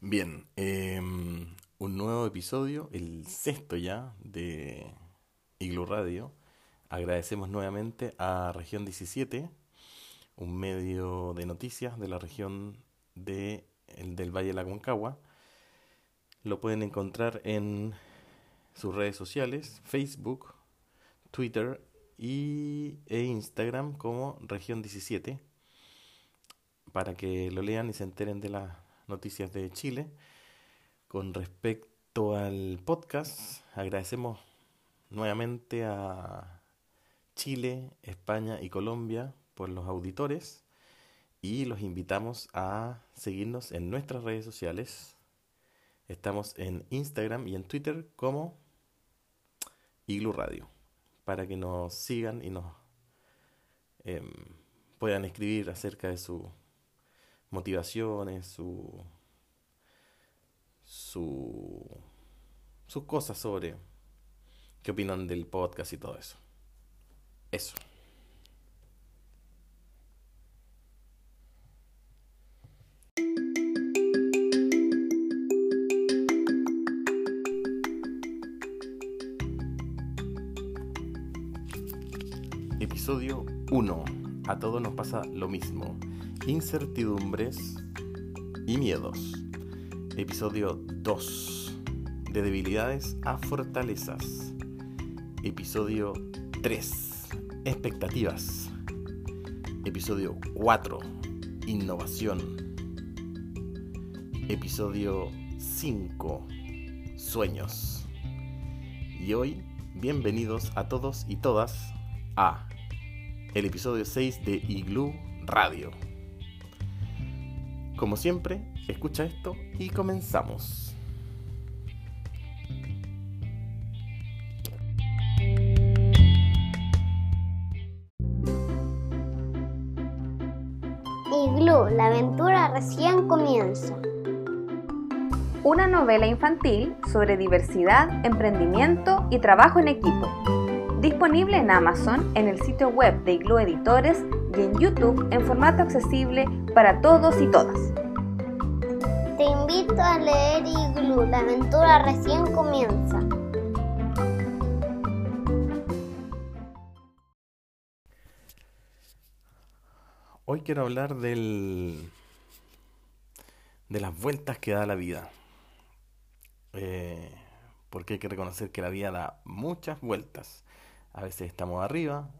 Bien, em, un nuevo episodio, el sexto ya de Iglu Radio. Agradecemos nuevamente a Región 17, un medio de noticias de la región de, el del Valle de la Concagua. Lo pueden encontrar en sus redes sociales, Facebook, Twitter y, e Instagram como Región 17, para que lo lean y se enteren de la Noticias de Chile. Con respecto al podcast, agradecemos nuevamente a Chile, España y Colombia por los auditores y los invitamos a seguirnos en nuestras redes sociales. Estamos en Instagram y en Twitter como Iglu Radio para que nos sigan y nos em, puedan escribir acerca de su motivaciones, su, su, sus cosas sobre qué opinan del podcast y todo eso. Eso. Episodio 1. A todos nos pasa lo mismo incertidumbres y miedos. Episodio 2. De debilidades a fortalezas. Episodio 3. Expectativas. Episodio 4. Innovación. Episodio 5. Sueños. Y hoy, bienvenidos a todos y todas a el episodio 6 de Igloo Radio. Como siempre, escucha esto y comenzamos. Igloo, la aventura recién comienza. Una novela infantil sobre diversidad, emprendimiento y trabajo en equipo. Disponible en Amazon, en el sitio web de Igloo Editores y en YouTube en formato accesible para todos y todas. Te invito a leer Igloo, la aventura recién comienza. Hoy quiero hablar del de las vueltas que da la vida. Eh, porque hay que reconocer que la vida da muchas vueltas. A veces estamos arriba,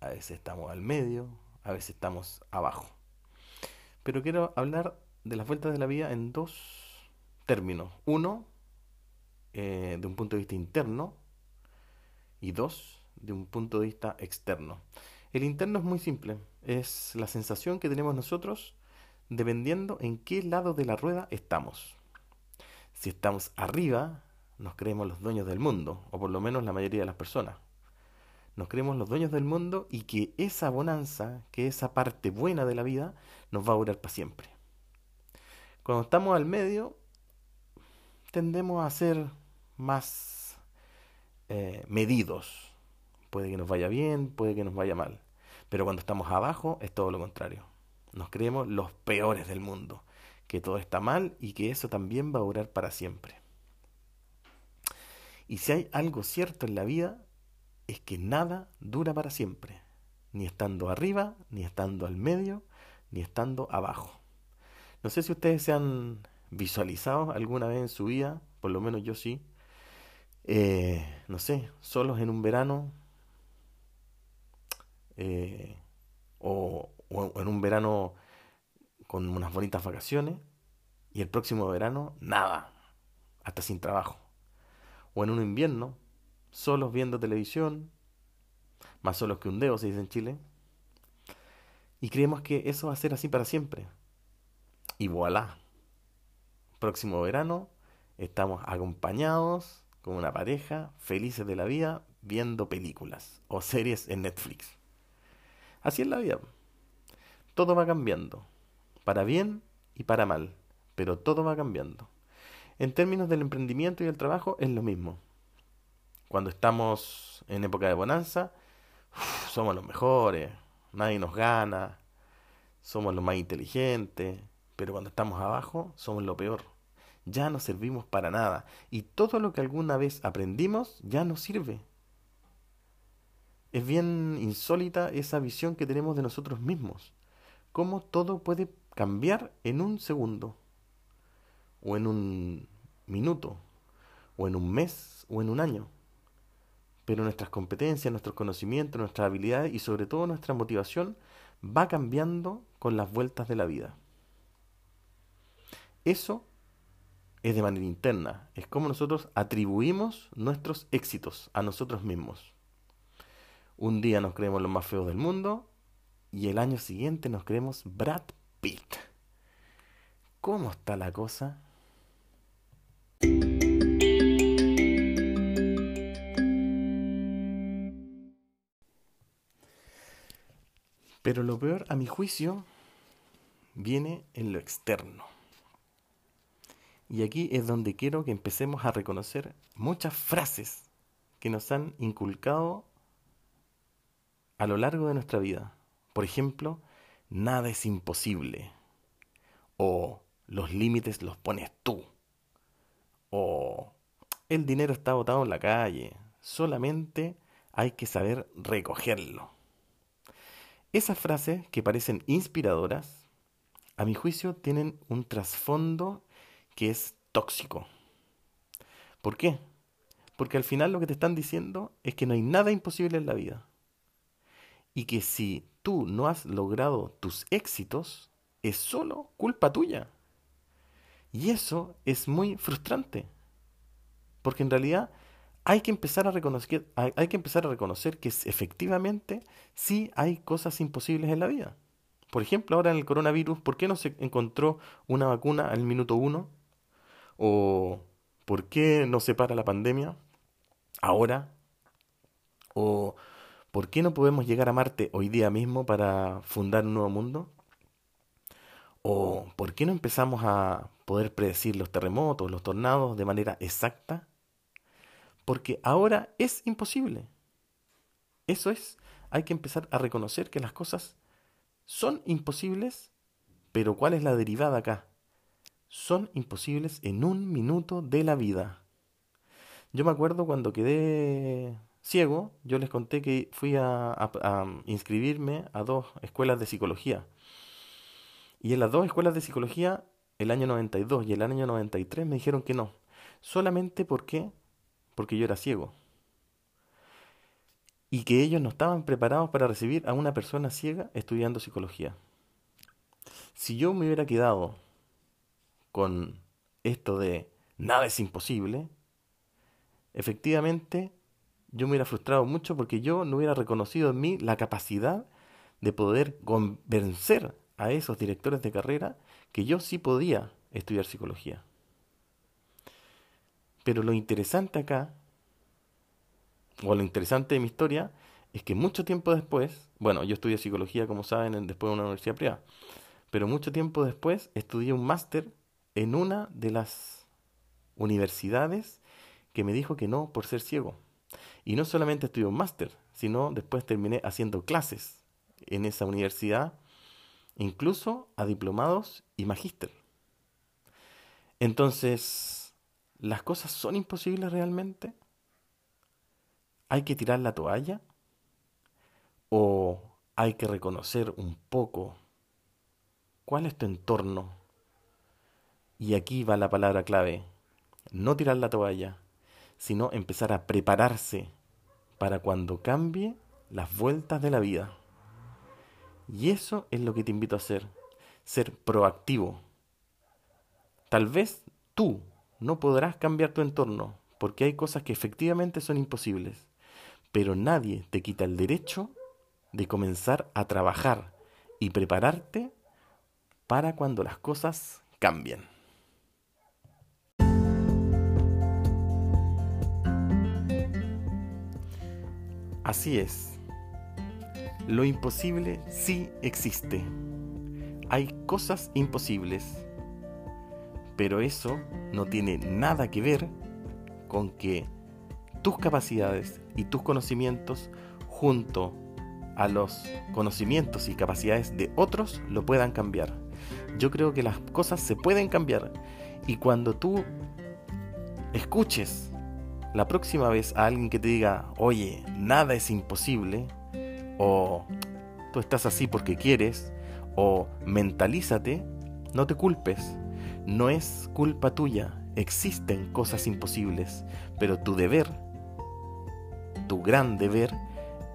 a veces estamos al medio, a veces estamos abajo. Pero quiero hablar de las vueltas de la vida en dos términos. Uno, eh, de un punto de vista interno y dos, de un punto de vista externo. El interno es muy simple, es la sensación que tenemos nosotros dependiendo en qué lado de la rueda estamos. Si estamos arriba, nos creemos los dueños del mundo, o por lo menos la mayoría de las personas. Nos creemos los dueños del mundo y que esa bonanza, que esa parte buena de la vida, nos va a durar para siempre. Cuando estamos al medio, tendemos a ser más eh, medidos. Puede que nos vaya bien, puede que nos vaya mal. Pero cuando estamos abajo es todo lo contrario. Nos creemos los peores del mundo, que todo está mal y que eso también va a durar para siempre. Y si hay algo cierto en la vida, es que nada dura para siempre, ni estando arriba, ni estando al medio, ni estando abajo. No sé si ustedes se han visualizado alguna vez en su vida, por lo menos yo sí, eh, no sé, solos en un verano, eh, o, o en un verano con unas bonitas vacaciones, y el próximo verano, nada, hasta sin trabajo. O en un invierno, solos viendo televisión, más solos que un dedo, se dice en Chile, y creemos que eso va a ser así para siempre. Y voilà. Próximo verano estamos acompañados con una pareja, felices de la vida, viendo películas o series en Netflix. Así es la vida. Todo va cambiando, para bien y para mal, pero todo va cambiando. En términos del emprendimiento y el trabajo es lo mismo. Cuando estamos en época de bonanza, somos los mejores, nadie nos gana, somos los más inteligentes, pero cuando estamos abajo somos lo peor. ya no servimos para nada y todo lo que alguna vez aprendimos ya no sirve. Es bien insólita esa visión que tenemos de nosotros mismos, cómo todo puede cambiar en un segundo, o en un minuto, o en un mes, o en un año. Pero nuestras competencias, nuestros conocimientos, nuestras habilidades y sobre todo nuestra motivación va cambiando con las vueltas de la vida. Eso es de manera interna, es como nosotros atribuimos nuestros éxitos a nosotros mismos. Un día nos creemos los más feos del mundo y el año siguiente nos creemos Brad Pitt. ¿Cómo está la cosa? Pero lo peor, a mi juicio, viene en lo externo. Y aquí es donde quiero que empecemos a reconocer muchas frases que nos han inculcado a lo largo de nuestra vida. Por ejemplo, nada es imposible. O los límites los pones tú. O el dinero está botado en la calle. Solamente hay que saber recogerlo. Esas frases que parecen inspiradoras, a mi juicio, tienen un trasfondo que es tóxico. ¿Por qué? Porque al final lo que te están diciendo es que no hay nada imposible en la vida. Y que si tú no has logrado tus éxitos, es solo culpa tuya. Y eso es muy frustrante. Porque en realidad hay que empezar a reconocer, que que efectivamente sí hay cosas imposibles en la vida. Por ejemplo, ahora en el coronavirus, ¿por qué no se encontró una vacuna al minuto uno? ¿O por qué no se para la pandemia ahora? ¿O por qué no podemos llegar a Marte hoy día mismo para fundar un nuevo mundo? ¿O por qué no empezamos a poder predecir los terremotos, los tornados de manera exacta? Porque ahora es imposible. Eso es, hay que empezar a reconocer que las cosas son imposibles, pero ¿cuál es la derivada acá? Son imposibles en un minuto de la vida. Yo me acuerdo cuando quedé ciego, yo les conté que fui a, a, inscribirme a dos escuelas de psicología. Y en las dos escuelas de psicología, el año 92 y el año 93, me dijeron que no. Solamente porque porque yo era ciego. Y que ellos no estaban preparados para recibir a una persona ciega estudiando psicología. Si yo me hubiera quedado con esto de nada es imposible, efectivamente yo me hubiera frustrado mucho porque yo no hubiera reconocido en mí la capacidad de poder convencer a esos directores de carrera que yo sí podía estudiar psicología. Pero lo interesante acá, o lo interesante de mi historia, es que mucho tiempo después, bueno, yo estudié psicología, como saben, después de una universidad privada, pero mucho tiempo después estudié un máster en una de las universidades que me dijo que no por ser ciego. Y no solamente estudié un máster, sino después terminé haciendo clases en esa universidad, incluso a diplomados y magíster. Entonces, ¿Las cosas son imposibles realmente? ¿Hay que tirar la toalla? ¿O hay que reconocer un poco cuál es tu entorno? Y aquí va la palabra clave. No tirar la toalla, sino empezar a prepararse para cuando cambie las vueltas de la vida. Y eso es lo que te invito a hacer, ser proactivo. Tal vez tú no podrás cambiar tu entorno, porque hay cosas que efectivamente son imposibles, pero nadie te quita el derecho de comenzar a trabajar y prepararte para cuando las cosas cambien. Así es. Lo imposible sí existe. Hay cosas imposibles pero eso no tiene nada que ver con que tus capacidades y tus conocimientos junto a los conocimientos y capacidades de otros lo puedan cambiar. Yo creo que las cosas se pueden cambiar. Y cuando tú escuches la próxima vez a alguien que te diga, oye, nada es imposible, o tú estás así porque quieres, o mentalízate, no te culpes. No es culpa tuya. Existen cosas imposibles, pero tu deber, tu gran deber,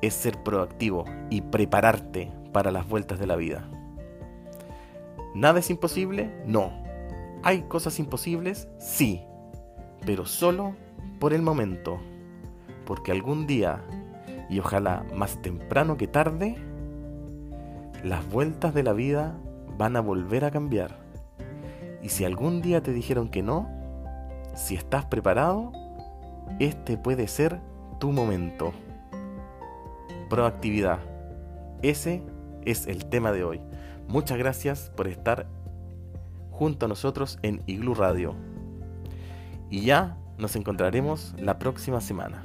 es ser proactivo y prepararte para las vueltas de la vida. ¿Nada es imposible? No. ¿Hay cosas imposibles? Sí, pero solo por el momento, porque algún día, y ojalá más temprano que tarde, las vueltas de la vida van a volver a cambiar. Y si algún día te dijeron que no, si estás preparado, este puede ser tu momento. Proactividad. Ese es el tema de hoy. Muchas gracias por estar junto a nosotros en Iglu Radio. Y ya nos encontraremos la próxima semana.